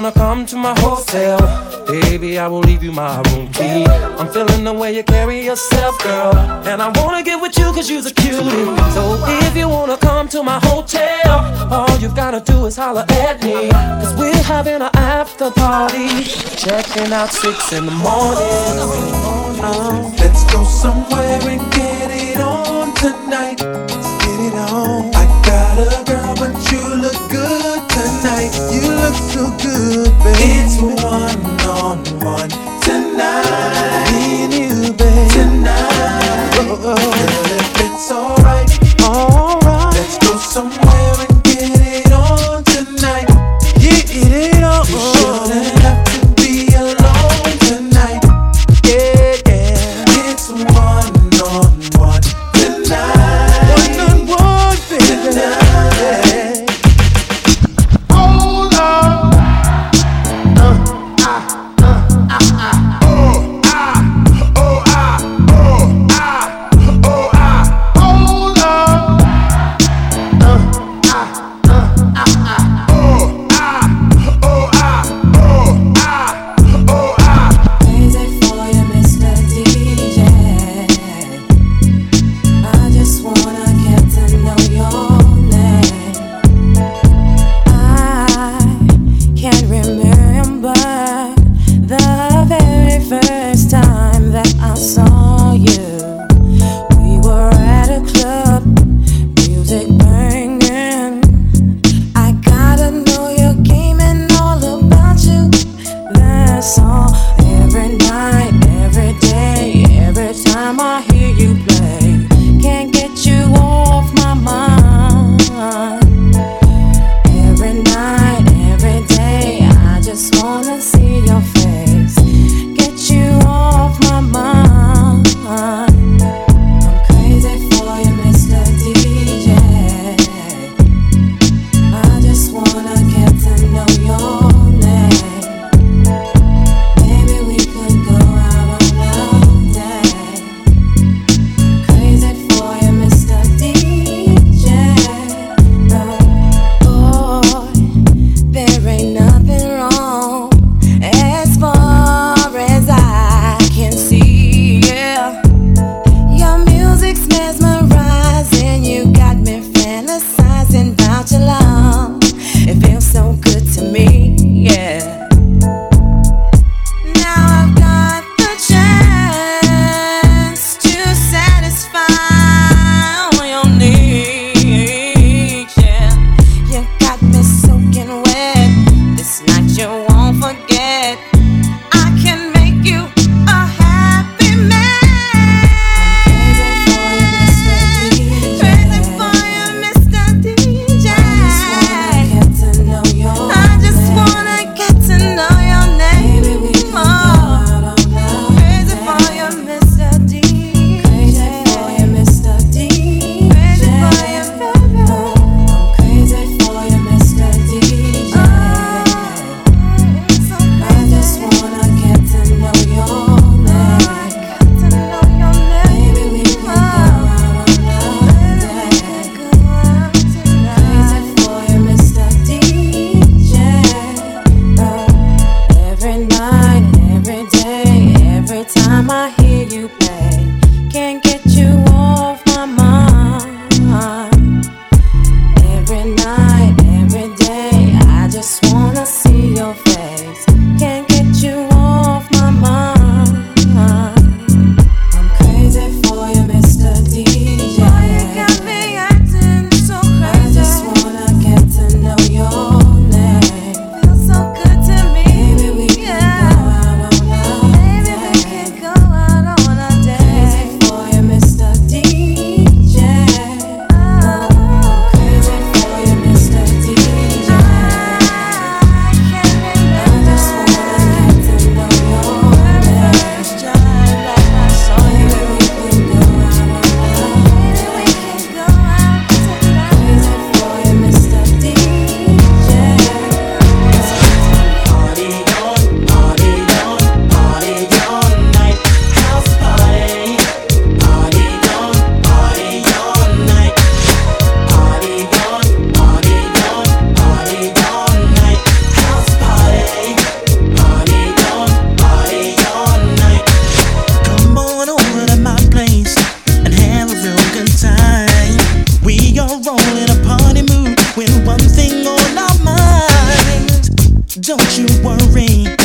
wanna come to my hotel? Baby, I will leave you my room key. I'm feeling the way you carry yourself, girl. And I wanna get with you cause you're a cutie. So if you wanna come to my hotel, all you've gotta do is holler at me. Cause we're having an after party. Checking out six in the morning. Let's go somewhere and get it on tonight. Let's get it on. I got You look so good, baby. It's one on one tonight. Me and you, baby. Tonight. Oh, oh. oh. Girl, if it's alright, don't you worry,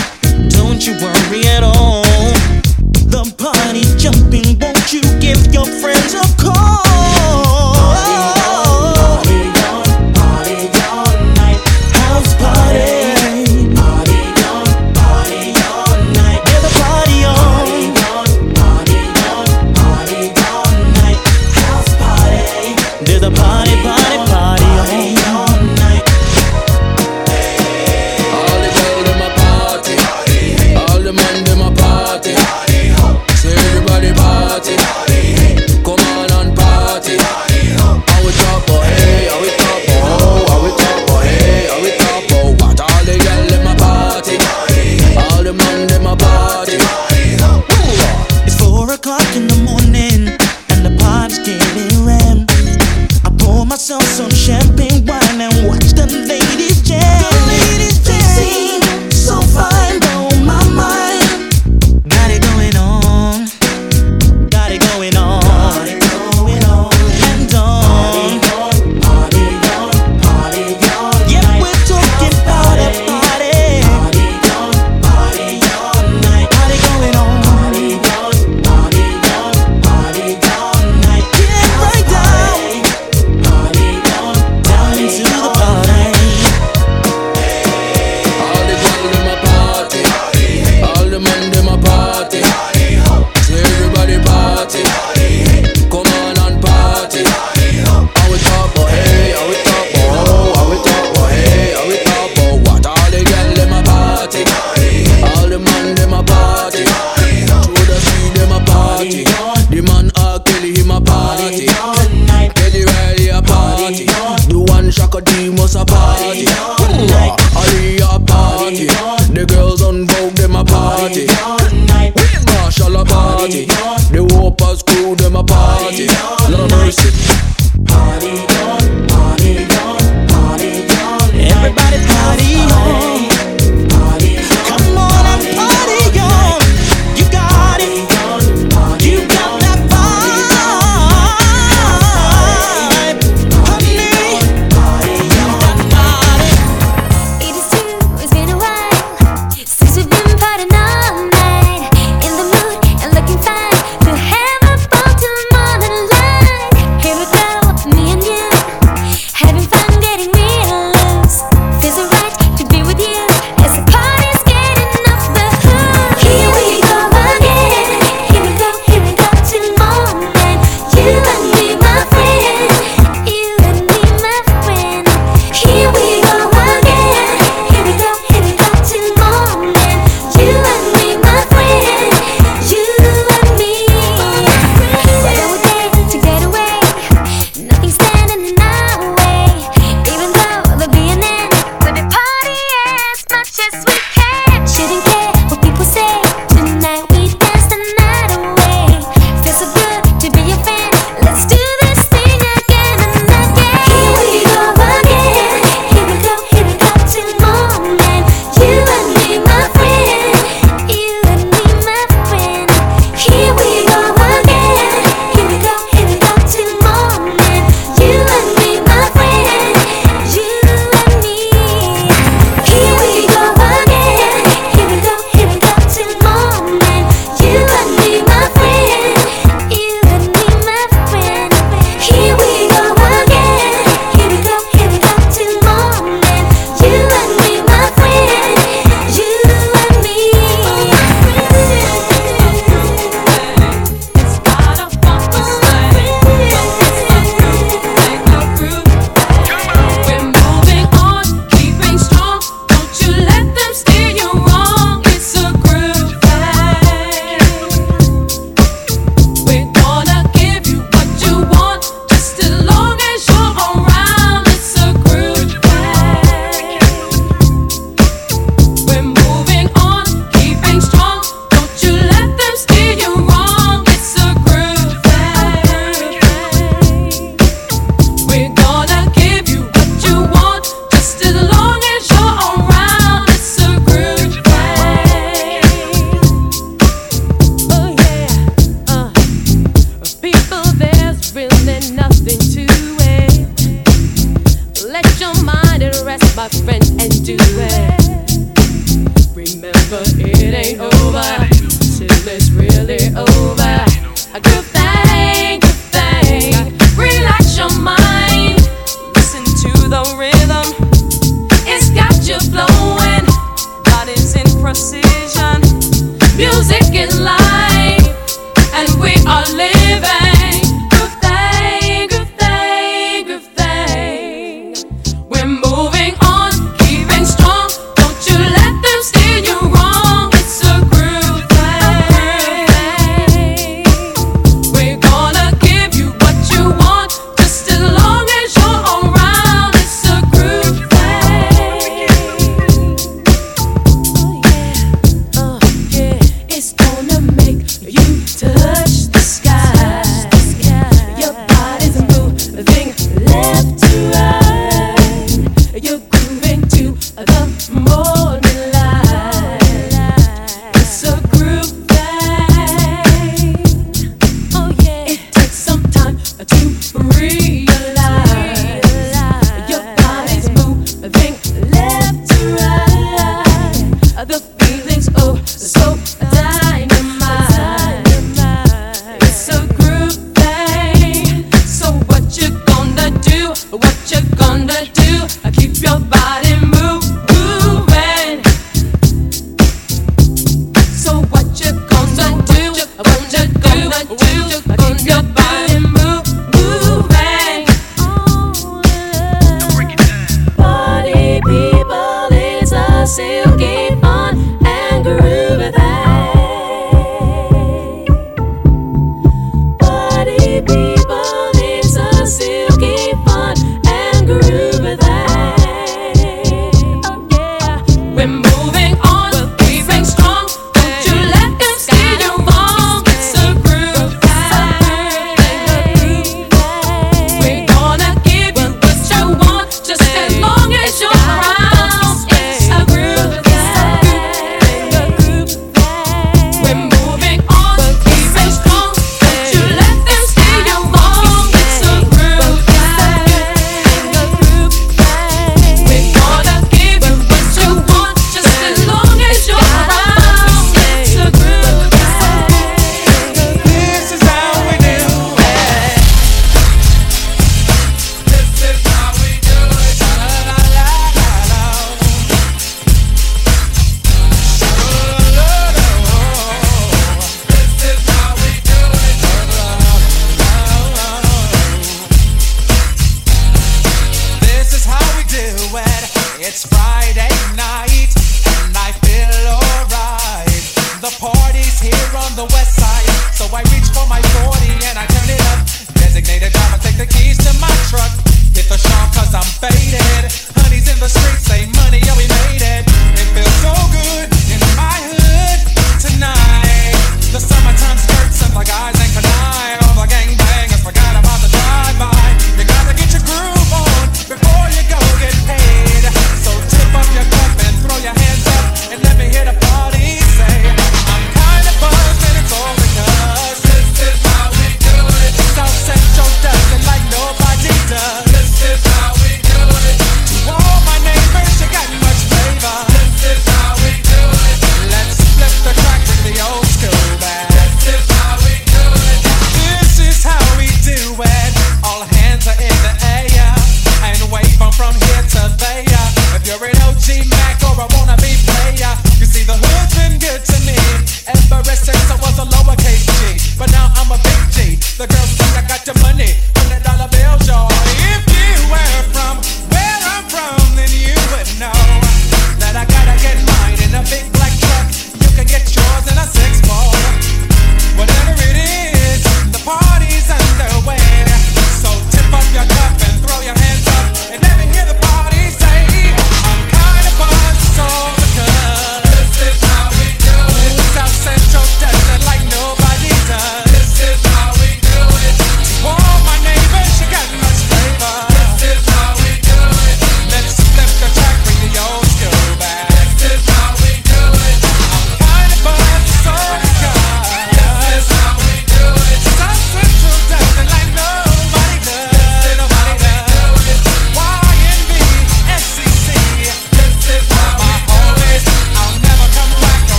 But it ain't over till it's really over. I give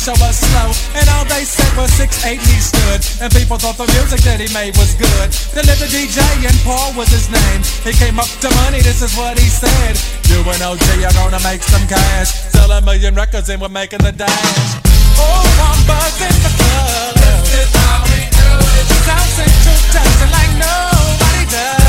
show was slow, and all they said was six eight he stood, and people thought the music that he made was good. The DJ and Paul was his name. He came up to money, this is what he said. You and OG are gonna make some cash, sell a million records and we're making the dash. Oh, I'm buzzing the club. This is how we do it. Central dancing like nobody does.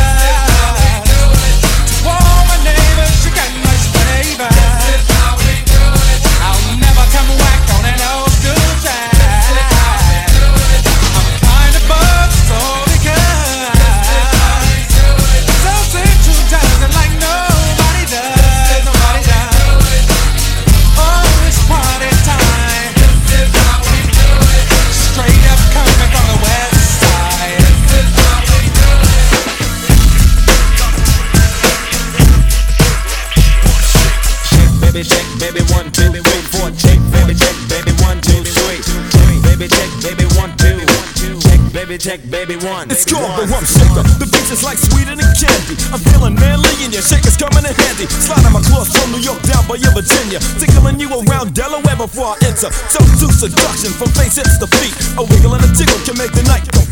One. It's called the rump shaker. The beach is like sweeter than candy. I'm feeling manly and your shaker's coming in handy. Sliding my claws from New York down by your Virginia. Tickling you around Delaware before I enter. So to seduction from face hips to feet. A wiggle and a tickle can make the night complete.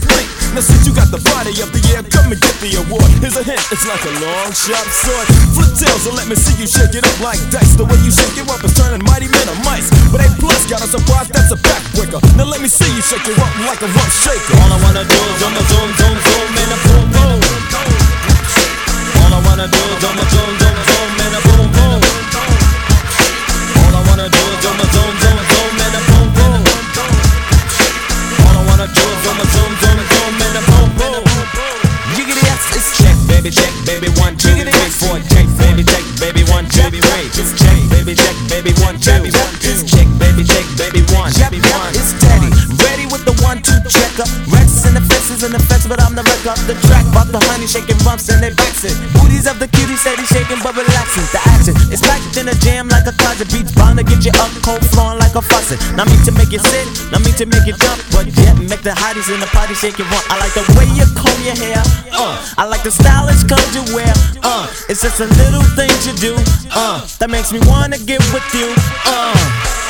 Now since you got the body of the year, come and get the award. Here's a hint, it's like a long sharp sword. Flip tails and let me see you shake it up like dice. The way you shake it up is turning mighty men of mice. But A plus got a surprise, that's a backbreaker. Now let me see you shake it up like a rump shaker. All I wanna do is zoom, zoom, zoom, zoom, and a boom, boom. All I wanna do is zoom, zoom, zoom, zoom, and a boom, boom. All I wanna do is zoom, zoom, zoom, baby, one, two, three, four, check, baby, check, baby, one, two, three. Check, baby, check, baby, one, two. Check, baby, check, baby, one, one. It's Teddy, ready with the one two checker. The fences in but I'm the wreck up the track. Bought the honey shaking bumps and they it. Booties of the cutie steady shaking but relaxing. The action is packed in a jam like a closet. Beats bound to get you up cold flowing like a faucet. Not me to make you sit, not me to make you jump, but yet make the hotties in the party shake run. I like the way you comb your hair, uh. I like the stylish clothes you wear, uh. It's just the little things you do, uh. That makes me wanna get with you, uh.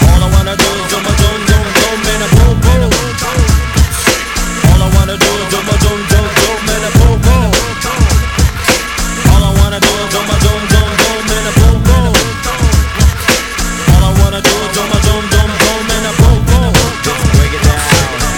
All I wanna do is zoom, zoom, zoom, zoom, and do zoom, zoom, zoom, zoom, and a boom. All I wanna do is zoom, zoom, zoom, and a boom. All I wanna do is zoom, zoom, zoom, and a boom. Break it down.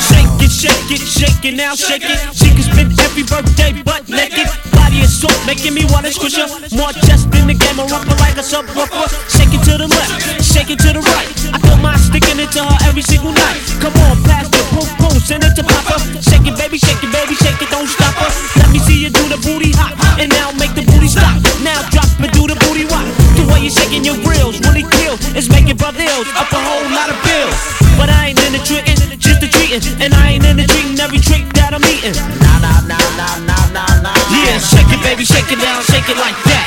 Shake it, shake it, shake it now, shake it. She can spend every birthday butt naked. Soft, making me wanna squish her. More just in the game, a rumper like a subwoofer. Shake it to the left, shake it to the right. I feel mine sticking into her every single night. Come on, pass the boom boom, send it to Papa. Shake it, baby, shake it, baby, shake it, don't stop her. Let me see you do the booty hop, and now make the booty stop. Now drop and do the booty rock. The way you're shaking your grills, really kills. It's making brother ills up a whole lot of bills. But I ain't in the trickin', just the treating, and I ain't in the treating every trick that I'm eating. Baby, shake it down, shake it like that.